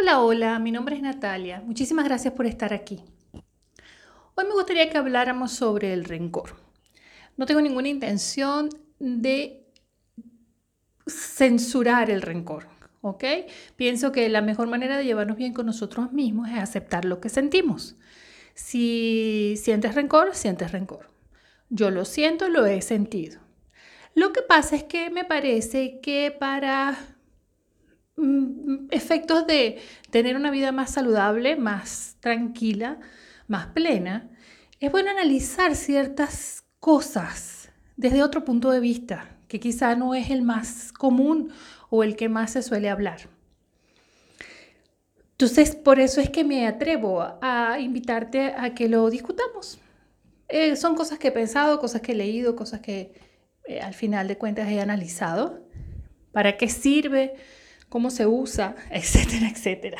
Hola, hola, mi nombre es Natalia. Muchísimas gracias por estar aquí. Hoy me gustaría que habláramos sobre el rencor. No tengo ninguna intención de censurar el rencor, ¿ok? Pienso que la mejor manera de llevarnos bien con nosotros mismos es aceptar lo que sentimos. Si sientes rencor, sientes rencor. Yo lo siento, lo he sentido. Lo que pasa es que me parece que para efectos de tener una vida más saludable, más tranquila, más plena, es bueno analizar ciertas cosas desde otro punto de vista, que quizá no es el más común o el que más se suele hablar. Entonces, por eso es que me atrevo a invitarte a que lo discutamos. Eh, son cosas que he pensado, cosas que he leído, cosas que eh, al final de cuentas he analizado. ¿Para qué sirve? Cómo se usa, etcétera, etcétera.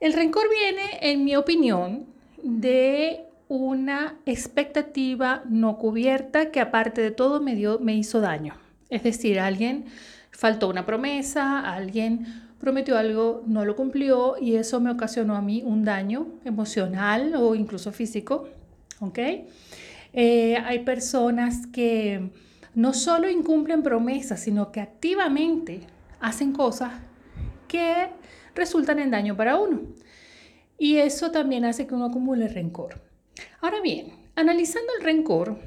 El rencor viene, en mi opinión, de una expectativa no cubierta que aparte de todo me, dio, me hizo daño. Es decir, alguien faltó una promesa, alguien prometió algo, no lo cumplió y eso me ocasionó a mí un daño emocional o incluso físico. Eh, hay personas que no solo incumplen promesas, sino que activamente hacen cosas que resultan en daño para uno. Y eso también hace que uno acumule rencor. Ahora bien, analizando el rencor,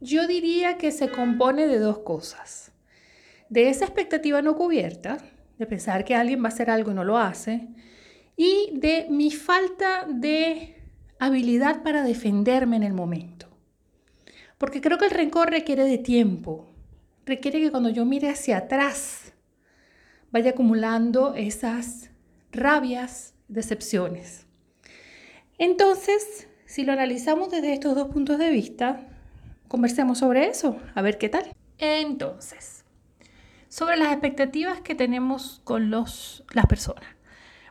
yo diría que se compone de dos cosas. De esa expectativa no cubierta, de pensar que alguien va a hacer algo y no lo hace, y de mi falta de habilidad para defenderme en el momento. Porque creo que el rencor requiere de tiempo, requiere que cuando yo mire hacia atrás vaya acumulando esas rabias, decepciones. Entonces, si lo analizamos desde estos dos puntos de vista, conversemos sobre eso, a ver qué tal. Entonces, sobre las expectativas que tenemos con los, las personas.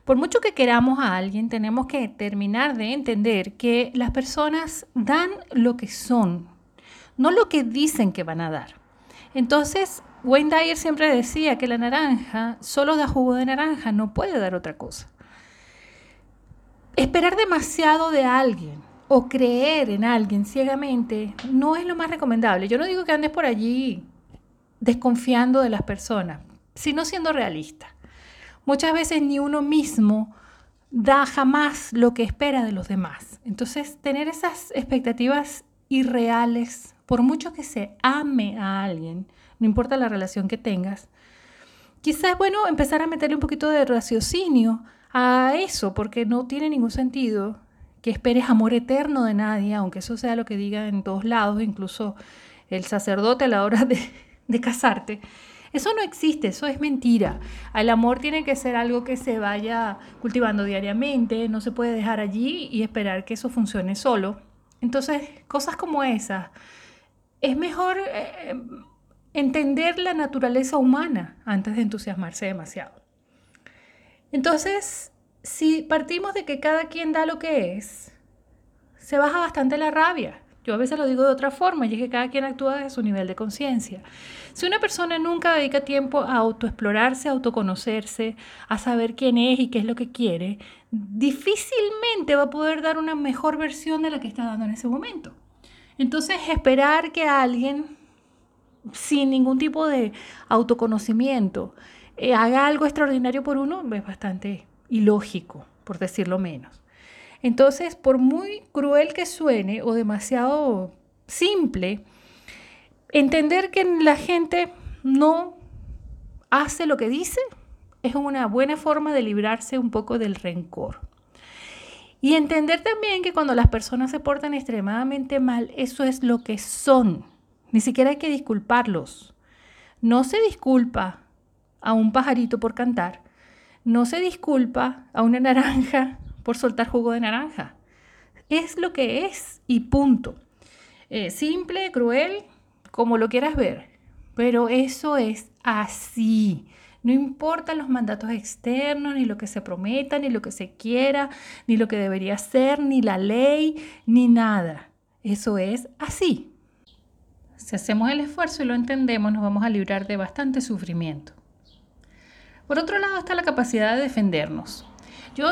Por mucho que queramos a alguien, tenemos que terminar de entender que las personas dan lo que son, no lo que dicen que van a dar. Entonces, Wayne Dyer siempre decía que la naranja solo da jugo de naranja, no puede dar otra cosa. Esperar demasiado de alguien o creer en alguien ciegamente no es lo más recomendable. Yo no digo que andes por allí desconfiando de las personas, sino siendo realista. Muchas veces ni uno mismo da jamás lo que espera de los demás. Entonces, tener esas expectativas irreales, por mucho que se ame a alguien, no importa la relación que tengas. Quizás es bueno empezar a meterle un poquito de raciocinio a eso, porque no tiene ningún sentido que esperes amor eterno de nadie, aunque eso sea lo que diga en todos lados, incluso el sacerdote a la hora de, de casarte. Eso no existe, eso es mentira. El amor tiene que ser algo que se vaya cultivando diariamente, no se puede dejar allí y esperar que eso funcione solo. Entonces, cosas como esas, es mejor eh, entender la naturaleza humana antes de entusiasmarse demasiado. Entonces, si partimos de que cada quien da lo que es, se baja bastante la rabia. Yo a veces lo digo de otra forma, y es que cada quien actúa desde su nivel de conciencia. Si una persona nunca dedica tiempo a autoexplorarse, a autoconocerse, a saber quién es y qué es lo que quiere, difícilmente va a poder dar una mejor versión de la que está dando en ese momento. Entonces, esperar que alguien sin ningún tipo de autoconocimiento eh, haga algo extraordinario por uno es bastante ilógico, por decirlo menos. Entonces, por muy cruel que suene o demasiado simple, entender que la gente no hace lo que dice es una buena forma de librarse un poco del rencor. Y entender también que cuando las personas se portan extremadamente mal, eso es lo que son ni siquiera hay que disculparlos. No se disculpa a un pajarito por cantar. No se disculpa a una naranja por soltar jugo de naranja. Es lo que es y punto. Eh, simple, cruel, como lo quieras ver. Pero eso es así. No importan los mandatos externos, ni lo que se prometa, ni lo que se quiera, ni lo que debería ser, ni la ley, ni nada. Eso es así. Si hacemos el esfuerzo y lo entendemos, nos vamos a librar de bastante sufrimiento. Por otro lado está la capacidad de defendernos. Yo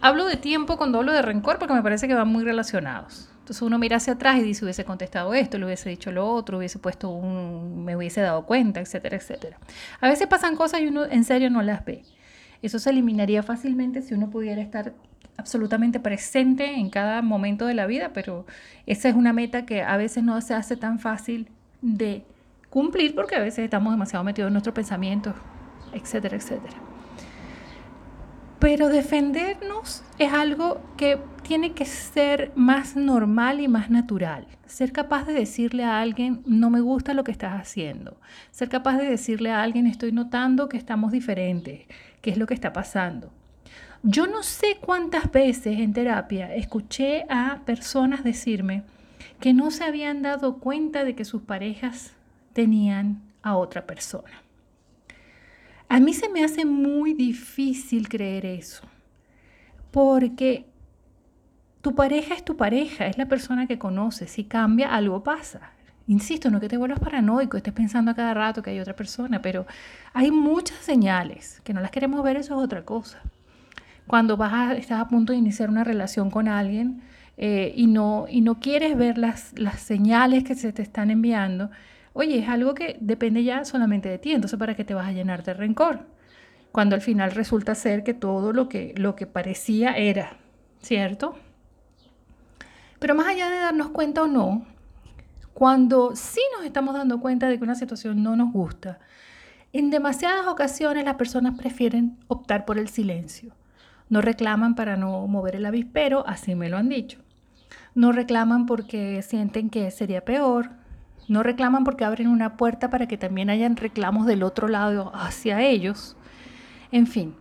hablo de tiempo cuando hablo de rencor porque me parece que van muy relacionados. Entonces uno mira hacia atrás y dice, hubiese contestado esto, le hubiese dicho lo otro, hubiese puesto un, me hubiese dado cuenta, etcétera, etcétera. A veces pasan cosas y uno en serio no las ve. Eso se eliminaría fácilmente si uno pudiera estar absolutamente presente en cada momento de la vida, pero esa es una meta que a veces no se hace tan fácil de cumplir porque a veces estamos demasiado metidos en nuestros pensamientos, etcétera, etcétera. Pero defendernos es algo que tiene que ser más normal y más natural. Ser capaz de decirle a alguien, no me gusta lo que estás haciendo. Ser capaz de decirle a alguien, estoy notando que estamos diferentes, qué es lo que está pasando. Yo no sé cuántas veces en terapia escuché a personas decirme que no se habían dado cuenta de que sus parejas tenían a otra persona. A mí se me hace muy difícil creer eso, porque tu pareja es tu pareja, es la persona que conoces. Si cambia, algo pasa. Insisto, no que te vuelvas paranoico, estés pensando a cada rato que hay otra persona, pero hay muchas señales que no las queremos ver, eso es otra cosa cuando vas a, estás a punto de iniciar una relación con alguien eh, y, no, y no quieres ver las, las señales que se te están enviando, oye, es algo que depende ya solamente de ti, entonces ¿para qué te vas a llenar de rencor? Cuando al final resulta ser que todo lo que, lo que parecía era, ¿cierto? Pero más allá de darnos cuenta o no, cuando sí nos estamos dando cuenta de que una situación no nos gusta, en demasiadas ocasiones las personas prefieren optar por el silencio. No reclaman para no mover el avispero, así me lo han dicho. No reclaman porque sienten que sería peor. No reclaman porque abren una puerta para que también hayan reclamos del otro lado hacia ellos. En fin.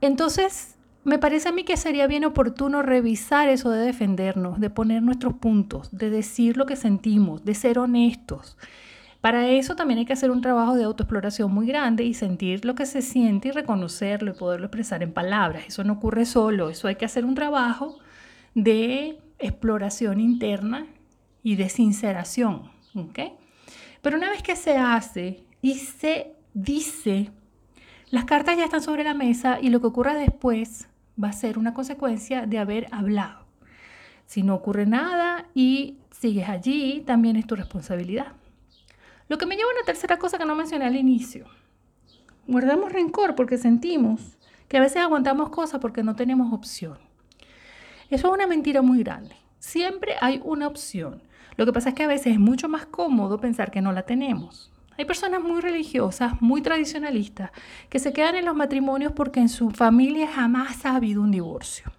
Entonces, me parece a mí que sería bien oportuno revisar eso de defendernos, de poner nuestros puntos, de decir lo que sentimos, de ser honestos para eso también hay que hacer un trabajo de autoexploración muy grande y sentir lo que se siente y reconocerlo y poderlo expresar en palabras. Eso no ocurre solo, eso hay que hacer un trabajo de exploración interna y de sinceración. Pero una vez que se hace y se dice, las cartas ya están sobre la mesa y lo que ocurra después va a ser una consecuencia de haber hablado. Si no ocurre nada y sigues allí, también es tu responsabilidad. Lo que me lleva a una tercera cosa que no mencioné al inicio. Guardamos rencor porque sentimos que a veces aguantamos cosas porque no tenemos opción. Eso es una mentira muy grande. Siempre hay una opción. Lo que pasa es que a veces es mucho más cómodo pensar que no la tenemos. Hay personas muy religiosas, muy tradicionalistas, que se quedan en los matrimonios porque en su familia jamás ha habido un divorcio.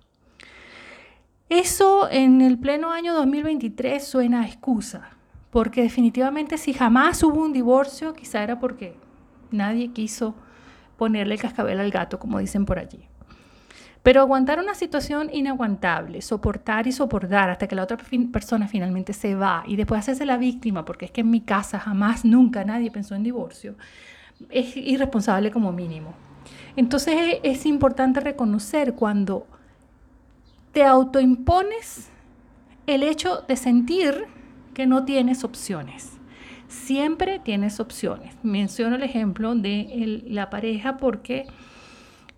Eso en el pleno año 2023 suena a excusa, porque definitivamente si jamás hubo un divorcio, quizá era porque nadie quiso ponerle el cascabel al gato, como dicen por allí. Pero aguantar una situación inaguantable, soportar y soportar hasta que la otra persona finalmente se va y después hacerse la víctima, porque es que en mi casa jamás, nunca nadie pensó en divorcio, es irresponsable como mínimo. Entonces es importante reconocer cuando te autoimpones el hecho de sentir que no tienes opciones. Siempre tienes opciones. Menciono el ejemplo de la pareja porque,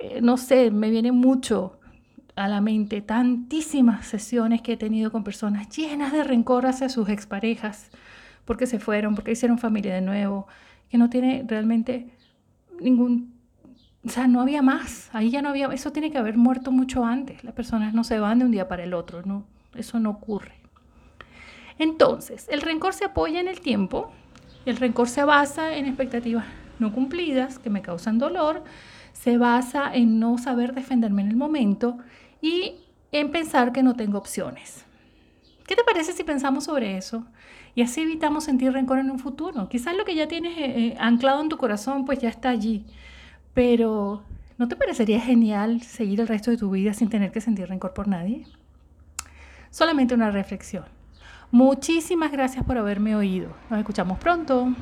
eh, no sé, me viene mucho a la mente tantísimas sesiones que he tenido con personas llenas de rencor hacia sus exparejas, porque se fueron, porque hicieron familia de nuevo, que no tiene realmente ningún, o sea, no había más, ahí ya no había, eso tiene que haber muerto mucho antes, las personas no se van de un día para el otro, no, eso no ocurre. Entonces, el rencor se apoya en el tiempo, el rencor se basa en expectativas no cumplidas que me causan dolor, se basa en no saber defenderme en el momento y en pensar que no tengo opciones. ¿Qué te parece si pensamos sobre eso? Y así evitamos sentir rencor en un futuro. Quizás lo que ya tienes eh, eh, anclado en tu corazón pues ya está allí, pero ¿no te parecería genial seguir el resto de tu vida sin tener que sentir rencor por nadie? Solamente una reflexión. Muchísimas gracias por haberme oído. Nos escuchamos pronto.